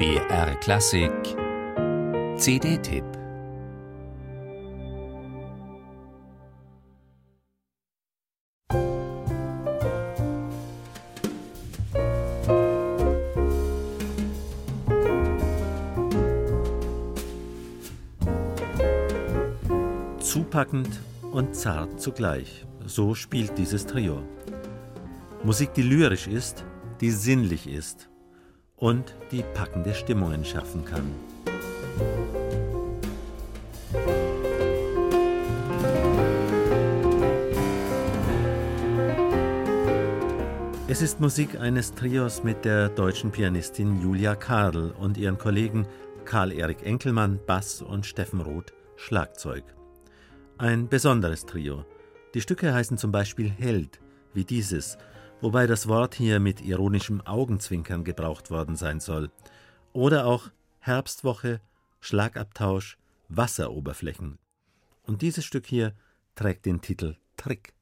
BR Klassik CD-Tipp Zupackend und zart zugleich. So spielt dieses Trio. Musik, die lyrisch ist, die sinnlich ist und die packende Stimmungen schaffen kann. Es ist Musik eines Trios mit der deutschen Pianistin Julia Kadel und ihren Kollegen Karl-Erik Enkelmann Bass und Steffen Roth Schlagzeug. Ein besonderes Trio. Die Stücke heißen zum Beispiel Held, wie dieses, wobei das Wort hier mit ironischem Augenzwinkern gebraucht worden sein soll. Oder auch Herbstwoche, Schlagabtausch, Wasseroberflächen. Und dieses Stück hier trägt den Titel Trick.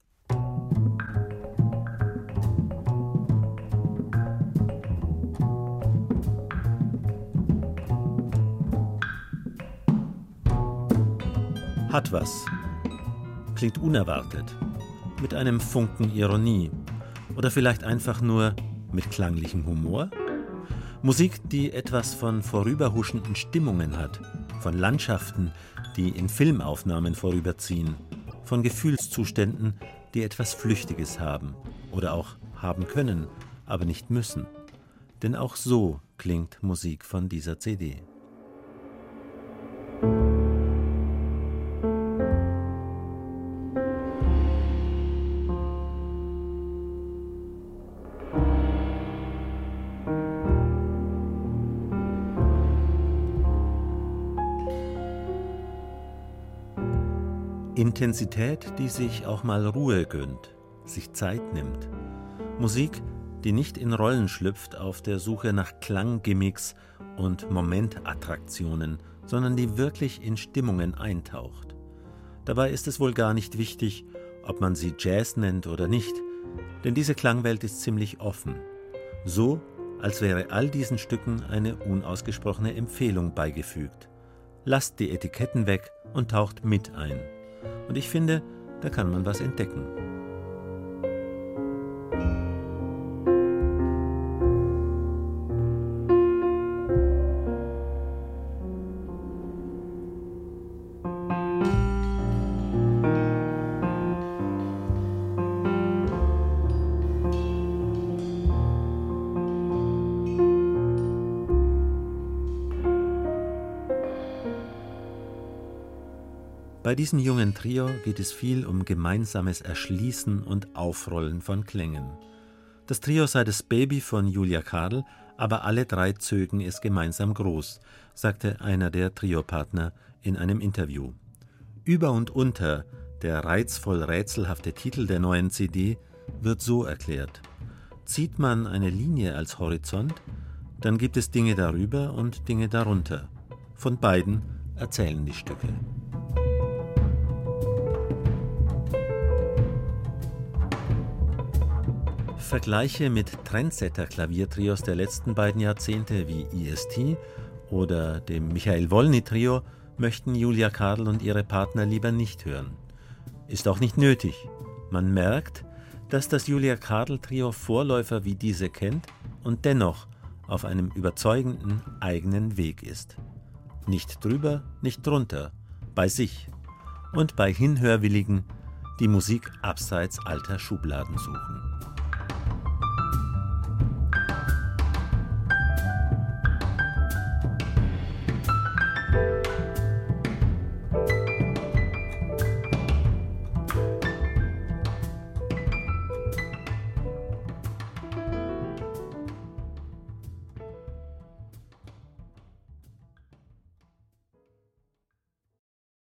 Hat was. Klingt unerwartet. Mit einem Funken Ironie oder vielleicht einfach nur mit klanglichem Humor? Musik, die etwas von vorüberhuschenden Stimmungen hat, von Landschaften, die in Filmaufnahmen vorüberziehen, von Gefühlszuständen, die etwas Flüchtiges haben oder auch haben können, aber nicht müssen. Denn auch so klingt Musik von dieser CD. Intensität, die sich auch mal Ruhe gönnt, sich Zeit nimmt. Musik, die nicht in Rollen schlüpft auf der Suche nach Klanggimmicks und Momentattraktionen, sondern die wirklich in Stimmungen eintaucht. Dabei ist es wohl gar nicht wichtig, ob man sie Jazz nennt oder nicht, denn diese Klangwelt ist ziemlich offen. So, als wäre all diesen Stücken eine unausgesprochene Empfehlung beigefügt. Lasst die Etiketten weg und taucht mit ein. Und ich finde, da kann man was entdecken. Bei diesem jungen Trio geht es viel um gemeinsames Erschließen und Aufrollen von Klängen. Das Trio sei das Baby von Julia Kadel, aber alle drei zögen es gemeinsam groß, sagte einer der Triopartner in einem Interview. Über und unter, der reizvoll rätselhafte Titel der neuen CD, wird so erklärt. Zieht man eine Linie als Horizont, dann gibt es Dinge darüber und Dinge darunter. Von beiden erzählen die Stücke. Vergleiche mit Trendsetter-Klaviertrios der letzten beiden Jahrzehnte wie EST oder dem Michael Wolny-Trio möchten Julia Kadel und ihre Partner lieber nicht hören. Ist auch nicht nötig. Man merkt, dass das Julia Kadel-Trio Vorläufer wie diese kennt und dennoch auf einem überzeugenden eigenen Weg ist. Nicht drüber, nicht drunter, bei sich und bei Hinhörwilligen, die Musik abseits alter Schubladen suchen.